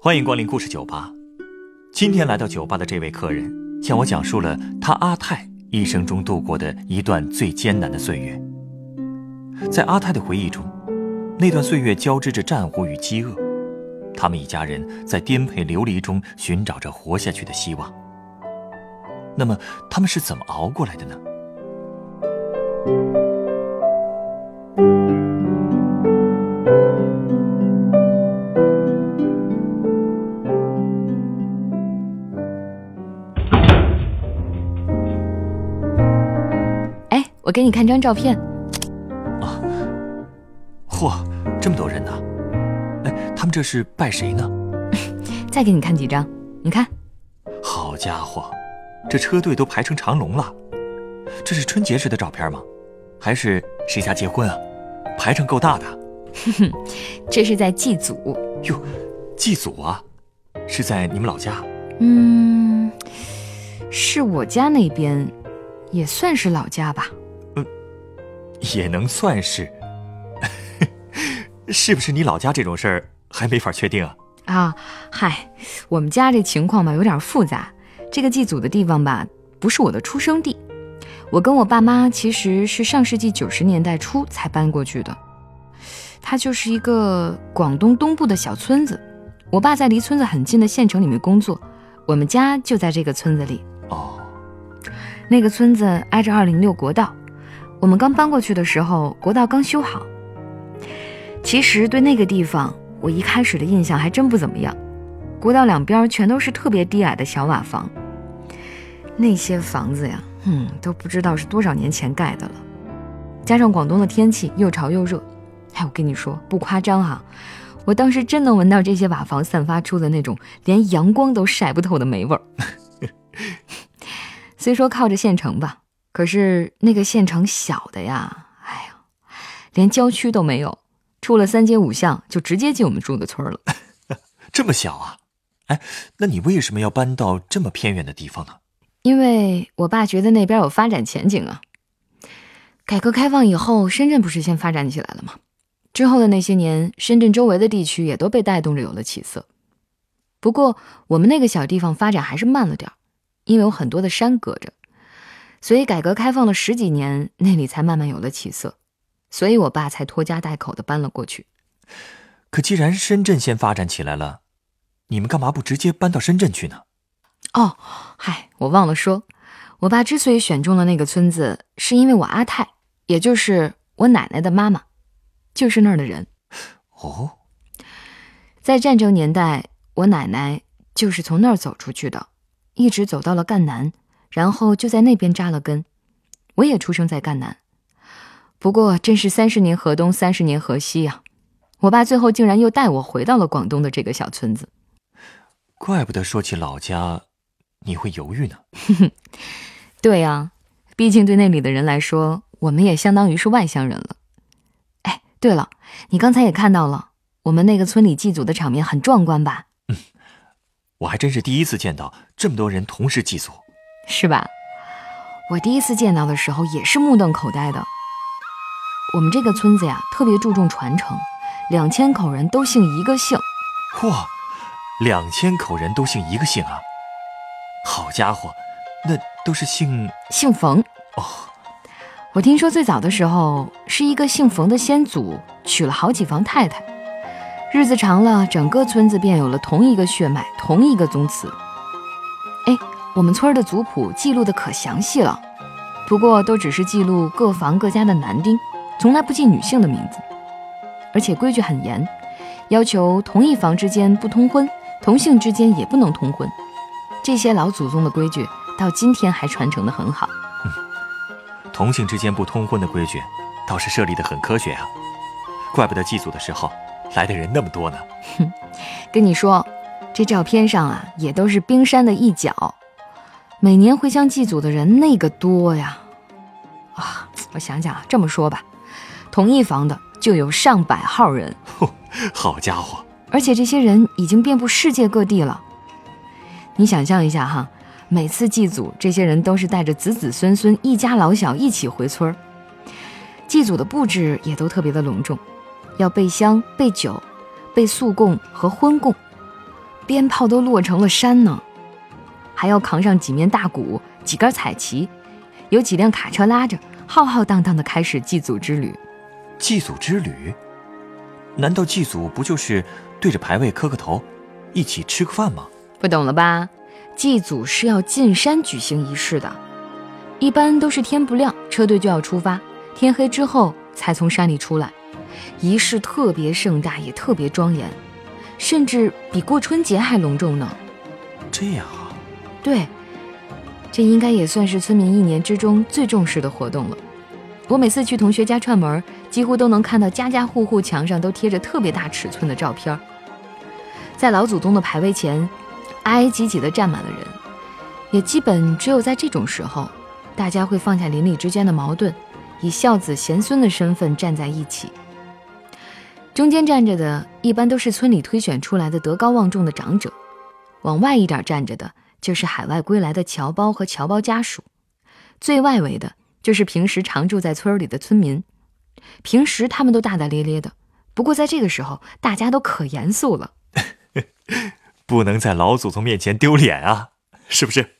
欢迎光临故事酒吧。今天来到酒吧的这位客人，向我讲述了他阿泰一生中度过的一段最艰难的岁月。在阿泰的回忆中，那段岁月交织着战火与饥饿，他们一家人在颠沛流离中寻找着活下去的希望。那么，他们是怎么熬过来的呢？我给你看张照片。啊，嚯，这么多人呢！哎，他们这是拜谁呢？再给你看几张，你看。好家伙，这车队都排成长龙了。这是春节时的照片吗？还是谁家结婚啊？排场够大的。哼哼，这是在祭祖。哟，祭祖啊？是在你们老家？嗯，是我家那边，也算是老家吧。嗯，也能算是。是不是你老家这种事儿还没法确定啊？啊，嗨，我们家这情况吧有点复杂。这个祭祖的地方吧，不是我的出生地。我跟我爸妈其实是上世纪九十年代初才搬过去的。它就是一个广东东部的小村子。我爸在离村子很近的县城里面工作，我们家就在这个村子里。哦，那个村子挨着二零六国道。我们刚搬过去的时候，国道刚修好。其实对那个地方，我一开始的印象还真不怎么样。国道两边全都是特别低矮的小瓦房，那些房子呀，嗯，都不知道是多少年前盖的了。加上广东的天气又潮又热，哎，我跟你说不夸张哈，我当时真能闻到这些瓦房散发出的那种连阳光都晒不透的霉味儿。虽说靠着县城吧，可是那个县城小的呀，哎呀，连郊区都没有，出了三街五巷就直接进我们住的村了。这么小啊？哎，那你为什么要搬到这么偏远的地方呢？因为我爸觉得那边有发展前景啊。改革开放以后，深圳不是先发展起来了吗？之后的那些年，深圳周围的地区也都被带动着有了起色。不过我们那个小地方发展还是慢了点儿，因为有很多的山隔着，所以改革开放了十几年，那里才慢慢有了起色。所以我爸才拖家带口的搬了过去。可既然深圳先发展起来了，你们干嘛不直接搬到深圳去呢？哦，嗨，我忘了说，我爸之所以选中了那个村子，是因为我阿泰，也就是我奶奶的妈妈，就是那儿的人。哦，在战争年代，我奶奶就是从那儿走出去的，一直走到了赣南，然后就在那边扎了根。我也出生在赣南，不过真是三十年河东，三十年河西呀。我爸最后竟然又带我回到了广东的这个小村子。怪不得说起老家，你会犹豫呢。对呀，毕竟对那里的人来说，我们也相当于是外乡人了。哎，对了，你刚才也看到了，我们那个村里祭祖的场面很壮观吧？嗯，我还真是第一次见到这么多人同时祭祖，是吧？我第一次见到的时候也是目瞪口呆的。我们这个村子呀，特别注重传承。两千口人都姓一个姓，嚯！两千口人都姓一个姓啊！好家伙，那都是姓姓冯哦。我听说最早的时候是一个姓冯的先祖娶了好几房太太，日子长了，整个村子便有了同一个血脉、同一个宗祠。哎，我们村的族谱记录的可详细了，不过都只是记录各房各家的男丁，从来不记女性的名字。而且规矩很严，要求同一房之间不通婚，同姓之间也不能通婚。这些老祖宗的规矩到今天还传承的很好。嗯，同姓之间不通婚的规矩倒是设立的很科学啊，怪不得祭祖的时候来的人那么多呢。哼，跟你说，这照片上啊也都是冰山的一角，每年回乡祭祖的人那个多呀。啊，我想想啊，这么说吧，同一房的。就有上百号人，好家伙！而且这些人已经遍布世界各地了。你想象一下哈，每次祭祖，这些人都是带着子子孙孙、一家老小一起回村儿。祭祖的布置也都特别的隆重，要备香、备酒、备素供和荤供。鞭炮都落成了山呢，还要扛上几面大鼓、几根彩旗，有几辆卡车拉着，浩浩荡荡的开始祭祖之旅。祭祖之旅？难道祭祖不就是对着牌位磕个头，一起吃个饭吗？不懂了吧？祭祖是要进山举行仪式的，一般都是天不亮，车队就要出发，天黑之后才从山里出来，仪式特别盛大，也特别庄严，甚至比过春节还隆重呢。这样啊？对，这应该也算是村民一年之中最重视的活动了。我每次去同学家串门，几乎都能看到家家户户墙上都贴着特别大尺寸的照片，在老祖宗的牌位前。挨挨挤挤地站满了人，也基本只有在这种时候，大家会放下邻里之间的矛盾，以孝子贤孙的身份站在一起。中间站着的，一般都是村里推选出来的德高望重的长者；往外一点站着的，就是海外归来的侨胞和侨胞家属；最外围的，就是平时常住在村里的村民。平时他们都大大咧咧的，不过在这个时候，大家都可严肃了。不能在老祖宗面前丢脸啊，是不是？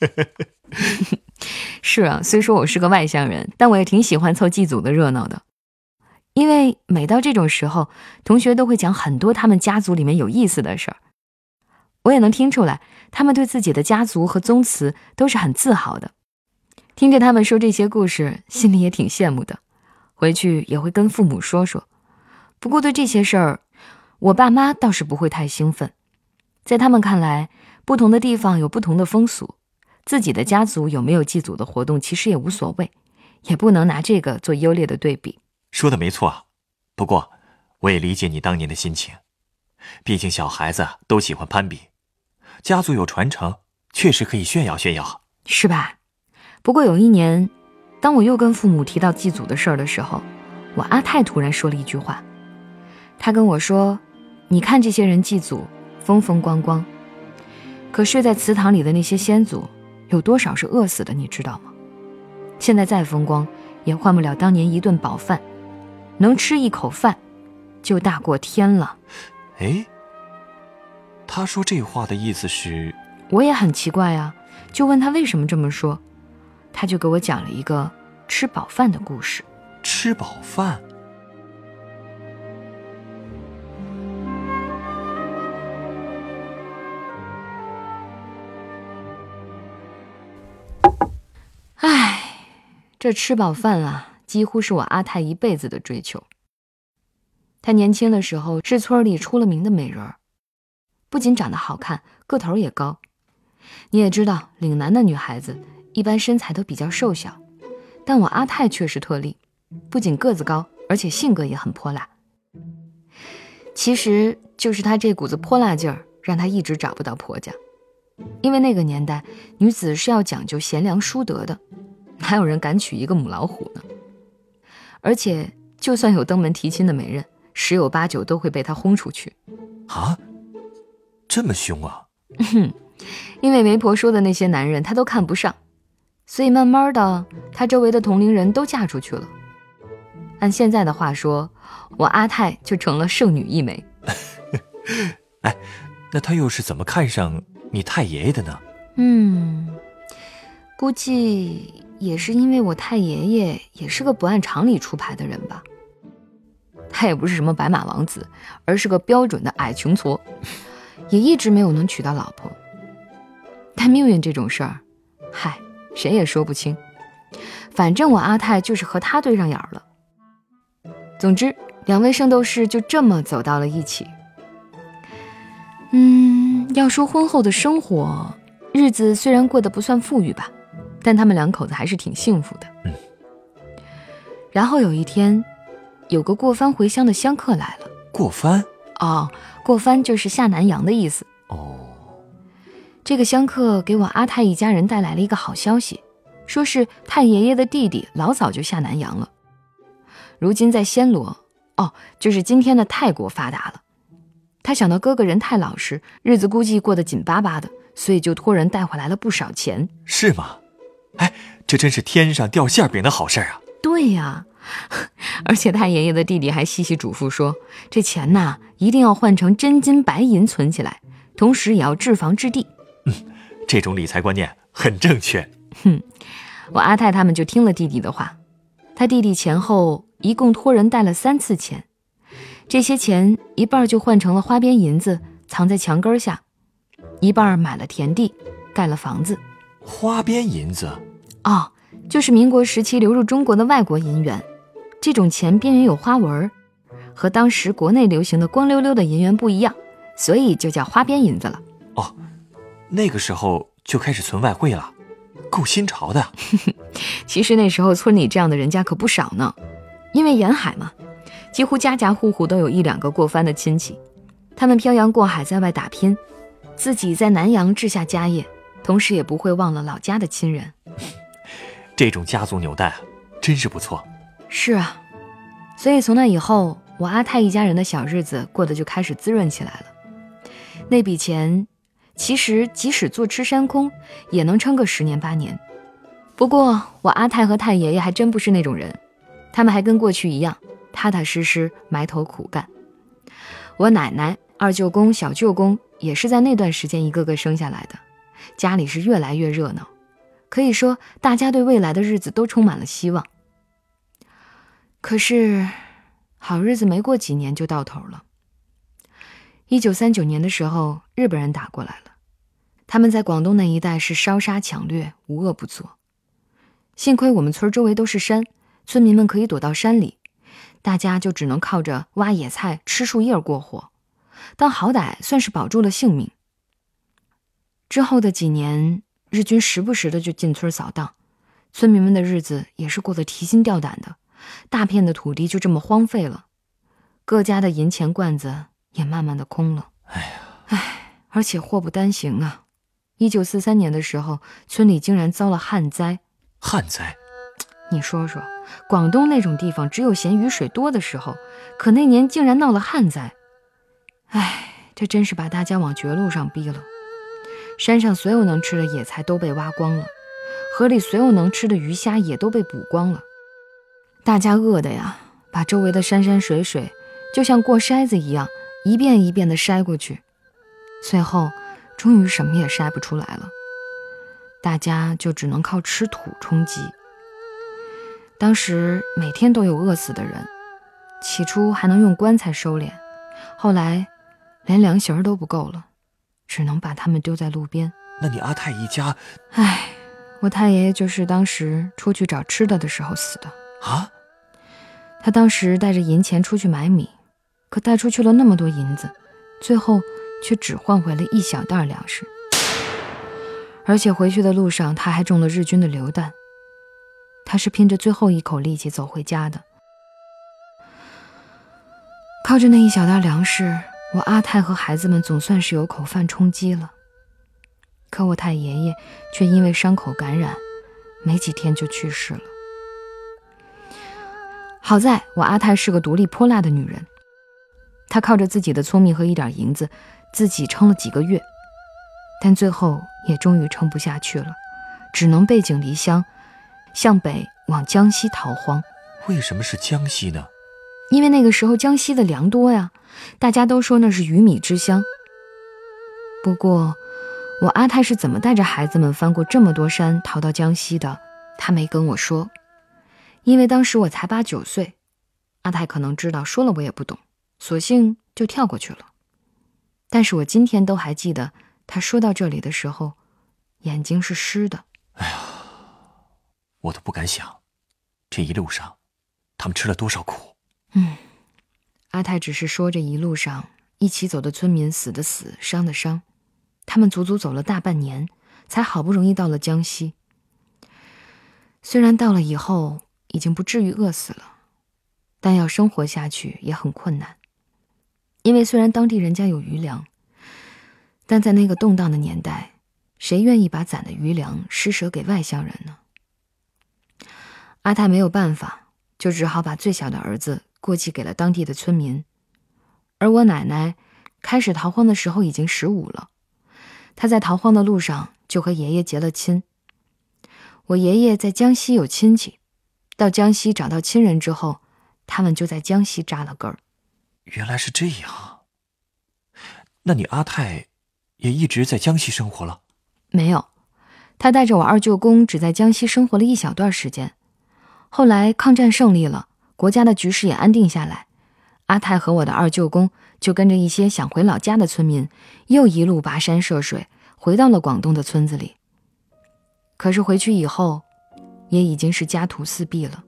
是啊，虽说我是个外乡人，但我也挺喜欢凑祭祖的热闹的。因为每到这种时候，同学都会讲很多他们家族里面有意思的事儿，我也能听出来，他们对自己的家族和宗祠都是很自豪的。听着他们说这些故事，心里也挺羡慕的，回去也会跟父母说说。不过对这些事儿，我爸妈倒是不会太兴奋。在他们看来，不同的地方有不同的风俗，自己的家族有没有祭祖的活动，其实也无所谓，也不能拿这个做优劣的对比。说的没错，不过我也理解你当年的心情，毕竟小孩子都喜欢攀比，家族有传承，确实可以炫耀炫耀，是吧？不过有一年，当我又跟父母提到祭祖的事儿的时候，我阿泰突然说了一句话，他跟我说：“你看这些人祭祖。”风风光光，可睡在祠堂里的那些先祖，有多少是饿死的？你知道吗？现在再风光，也换不了当年一顿饱饭。能吃一口饭，就大过天了。哎，他说这话的意思是？我也很奇怪啊，就问他为什么这么说，他就给我讲了一个吃饱饭的故事。吃饱饭。唉这吃饱饭啊，几乎是我阿泰一辈子的追求。他年轻的时候是村里出了名的美人儿，不仅长得好看，个头也高。你也知道，岭南的女孩子一般身材都比较瘦小，但我阿泰却是特例，不仅个子高，而且性格也很泼辣。其实就是她这股子泼辣劲儿，让她一直找不到婆家，因为那个年代女子是要讲究贤良淑德的。哪有人敢娶一个母老虎呢？而且，就算有登门提亲的媒人，十有八九都会被他轰出去。啊，这么凶啊！因为媒婆说的那些男人，她都看不上，所以慢慢的，她周围的同龄人都嫁出去了。按现在的话说，我阿泰就成了剩女一枚。哎，那他又是怎么看上你太爷爷的呢？嗯，估计。也是因为我太爷爷也是个不按常理出牌的人吧。他也不是什么白马王子，而是个标准的矮穷矬，也一直没有能娶到老婆。但命运这种事儿，嗨，谁也说不清。反正我阿泰就是和他对上眼了。总之，两位圣斗士就这么走到了一起。嗯，要说婚后的生活，日子虽然过得不算富裕吧。但他们两口子还是挺幸福的。嗯。然后有一天，有个过番回乡的香客来了。过番？哦，过番就是下南洋的意思。哦。这个香客给我阿泰一家人带来了一个好消息，说是太爷爷的弟弟老早就下南洋了，如今在暹罗，哦，就是今天的泰国发达了。他想到哥哥人太老实，日子估计过得紧巴巴的，所以就托人带回来了不少钱。是吗？哎，这真是天上掉馅饼的好事啊！对呀，而且太爷爷的弟弟还细细嘱咐说，这钱呐一定要换成真金白银存起来，同时也要置房置地。嗯，这种理财观念很正确。哼，我阿泰他们就听了弟弟的话，他弟弟前后一共托人带了三次钱，这些钱一半就换成了花边银子，藏在墙根下，一半买了田地，盖了房子。花边银子，哦，就是民国时期流入中国的外国银元，这种钱边缘有花纹，和当时国内流行的光溜溜的银元不一样，所以就叫花边银子了。哦，那个时候就开始存外汇了，够新潮的。其实那时候村里这样的人家可不少呢，因为沿海嘛，几乎家家户户都有一两个过番的亲戚，他们漂洋过海在外打拼，自己在南洋置下家业。同时也不会忘了老家的亲人，这种家族纽带真是不错。是啊，所以从那以后，我阿泰一家人的小日子过得就开始滋润起来了。那笔钱，其实即使坐吃山空，也能撑个十年八年。不过我阿泰和太爷爷还真不是那种人，他们还跟过去一样，踏踏实实埋头苦干。我奶奶、二舅公、小舅公也是在那段时间一个个生下来的。家里是越来越热闹，可以说大家对未来的日子都充满了希望。可是，好日子没过几年就到头了。一九三九年的时候，日本人打过来了，他们在广东那一带是烧杀抢掠，无恶不作。幸亏我们村周围都是山，村民们可以躲到山里，大家就只能靠着挖野菜、吃树叶过活，但好歹算是保住了性命。之后的几年，日军时不时的就进村扫荡，村民们的日子也是过得提心吊胆的。大片的土地就这么荒废了，各家的银钱罐子也慢慢的空了。哎呀，唉，而且祸不单行啊！一九四三年的时候，村里竟然遭了旱灾。旱灾？你说说，广东那种地方只有嫌雨水多的时候，可那年竟然闹了旱灾。唉，这真是把大家往绝路上逼了。山上所有能吃的野菜都被挖光了，河里所有能吃的鱼虾也都被捕光了。大家饿的呀，把周围的山山水水就像过筛子一样，一遍一遍的筛过去，最后终于什么也筛不出来了。大家就只能靠吃土充饥。当时每天都有饿死的人，起初还能用棺材收敛，后来连凉席儿都不够了。只能把他们丢在路边。那你阿泰一家，唉，我太爷爷就是当时出去找吃的的时候死的啊。他当时带着银钱出去买米，可带出去了那么多银子，最后却只换回了一小袋粮食。而且回去的路上他还中了日军的榴弹。他是拼着最后一口力气走回家的，靠着那一小袋粮食。我阿泰和孩子们总算是有口饭充饥了，可我太爷爷却因为伤口感染，没几天就去世了。好在我阿泰是个独立泼辣的女人，她靠着自己的聪明和一点银子，自己撑了几个月，但最后也终于撑不下去了，只能背井离乡，向北往江西逃荒。为什么是江西呢？因为那个时候江西的粮多呀。大家都说那是鱼米之乡。不过，我阿泰是怎么带着孩子们翻过这么多山逃到江西的？他没跟我说，因为当时我才八九岁。阿泰可能知道，说了我也不懂，索性就跳过去了。但是我今天都还记得，他说到这里的时候，眼睛是湿的。哎呀，我都不敢想，这一路上，他们吃了多少苦。嗯。阿泰只是说这一路上一起走的村民死的死，伤的伤，他们足足走了大半年，才好不容易到了江西。虽然到了以后已经不至于饿死了，但要生活下去也很困难。因为虽然当地人家有余粮，但在那个动荡的年代，谁愿意把攒的余粮施舍给外乡人呢？阿泰没有办法，就只好把最小的儿子。过继给了当地的村民，而我奶奶开始逃荒的时候已经十五了。她在逃荒的路上就和爷爷结了亲。我爷爷在江西有亲戚，到江西找到亲人之后，他们就在江西扎了根儿。原来是这样。那你阿泰也一直在江西生活了？没有，他带着我二舅公只在江西生活了一小段时间。后来抗战胜利了，国家的局势也安定下来，阿泰和我的二舅公就跟着一些想回老家的村民，又一路跋山涉水，回到了广东的村子里。可是回去以后，也已经是家徒四壁了。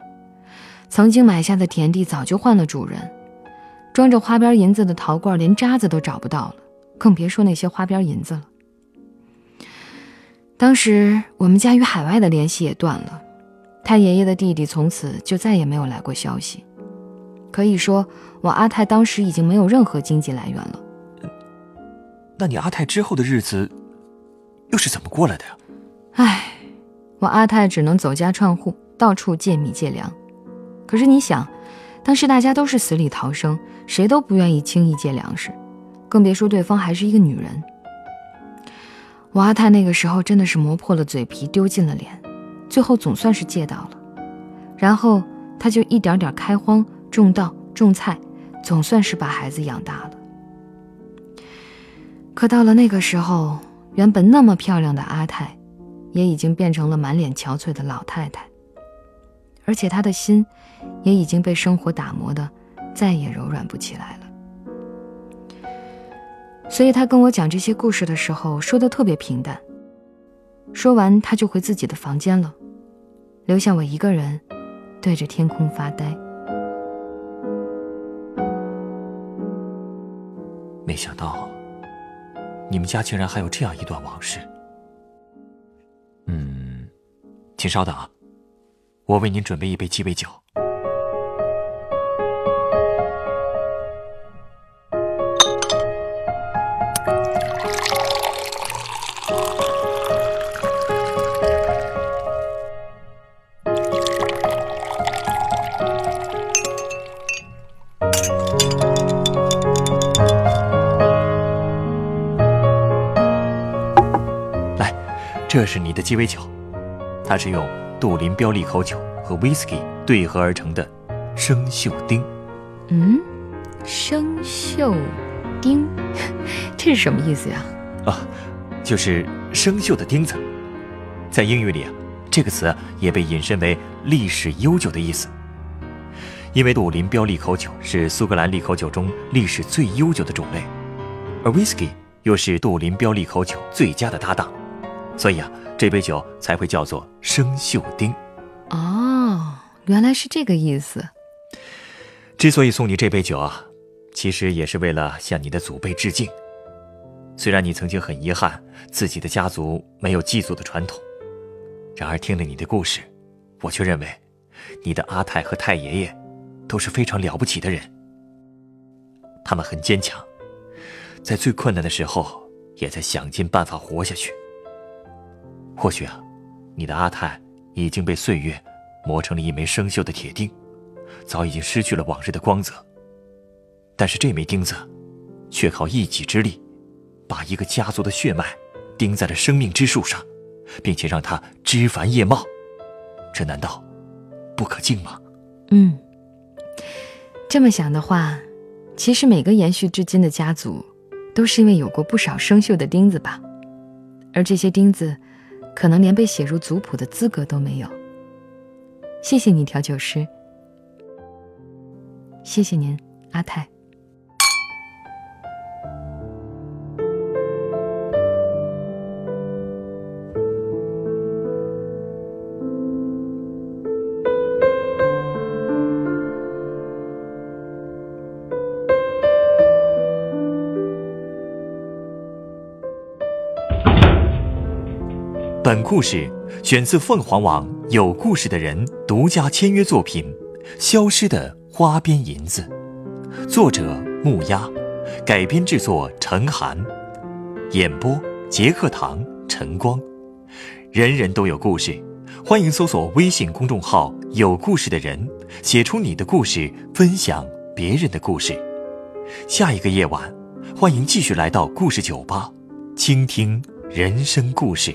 曾经买下的田地早就换了主人，装着花边银子的陶罐连渣子都找不到了，更别说那些花边银子了。当时我们家与海外的联系也断了，太爷爷的弟弟从此就再也没有来过消息。可以说，我阿泰当时已经没有任何经济来源了。那你阿泰之后的日子又是怎么过来的呀？唉，我阿泰只能走家串户，到处借米借粮。可是你想，当时大家都是死里逃生，谁都不愿意轻易借粮食，更别说对方还是一个女人。我阿泰那个时候真的是磨破了嘴皮，丢尽了脸，最后总算是借到了。然后他就一点点开荒、种稻、种菜，总算是把孩子养大了。可到了那个时候，原本那么漂亮的阿泰，也已经变成了满脸憔悴的老太太。而且她的心，也已经被生活打磨的，再也柔软不起来了。所以他跟我讲这些故事的时候，说的特别平淡。说完，他就回自己的房间了，留下我一个人，对着天空发呆。没想到，你们家竟然还有这样一段往事。嗯，请稍等啊。我为您准备一杯鸡尾酒。的鸡尾酒，它是用。杜林标利口酒和 whisky 对合而成的生锈丁。嗯，生锈丁，这是什么意思呀？啊，就是生锈的钉子。在英语里啊，这个词也被引申为历史悠久的意思。因为杜林标利口酒是苏格兰利口酒中历史最悠久的种类，而 whisky 又是杜林标利口酒最佳的搭档，所以啊。这杯酒才会叫做生锈丁。哦，原来是这个意思。之所以送你这杯酒啊，其实也是为了向你的祖辈致敬。虽然你曾经很遗憾自己的家族没有祭祖的传统，然而听了你的故事，我却认为你的阿泰和太爷爷都是非常了不起的人。他们很坚强，在最困难的时候也在想尽办法活下去。或许啊，你的阿泰已经被岁月磨成了一枚生锈的铁钉，早已经失去了往日的光泽。但是这枚钉子，却靠一己之力，把一个家族的血脉钉在了生命之树上，并且让它枝繁叶茂，这难道不可敬吗？嗯，这么想的话，其实每个延续至今的家族，都是因为有过不少生锈的钉子吧，而这些钉子。可能连被写入族谱的资格都没有。谢谢你，调酒师。谢谢您，阿泰。本故事选自凤凰网有故事的人独家签约作品《消失的花边银子》，作者木鸭，改编制作陈寒，演播杰克堂晨光。人人都有故事，欢迎搜索微信公众号“有故事的人”，写出你的故事，分享别人的故事。下一个夜晚，欢迎继续来到故事酒吧，倾听人生故事。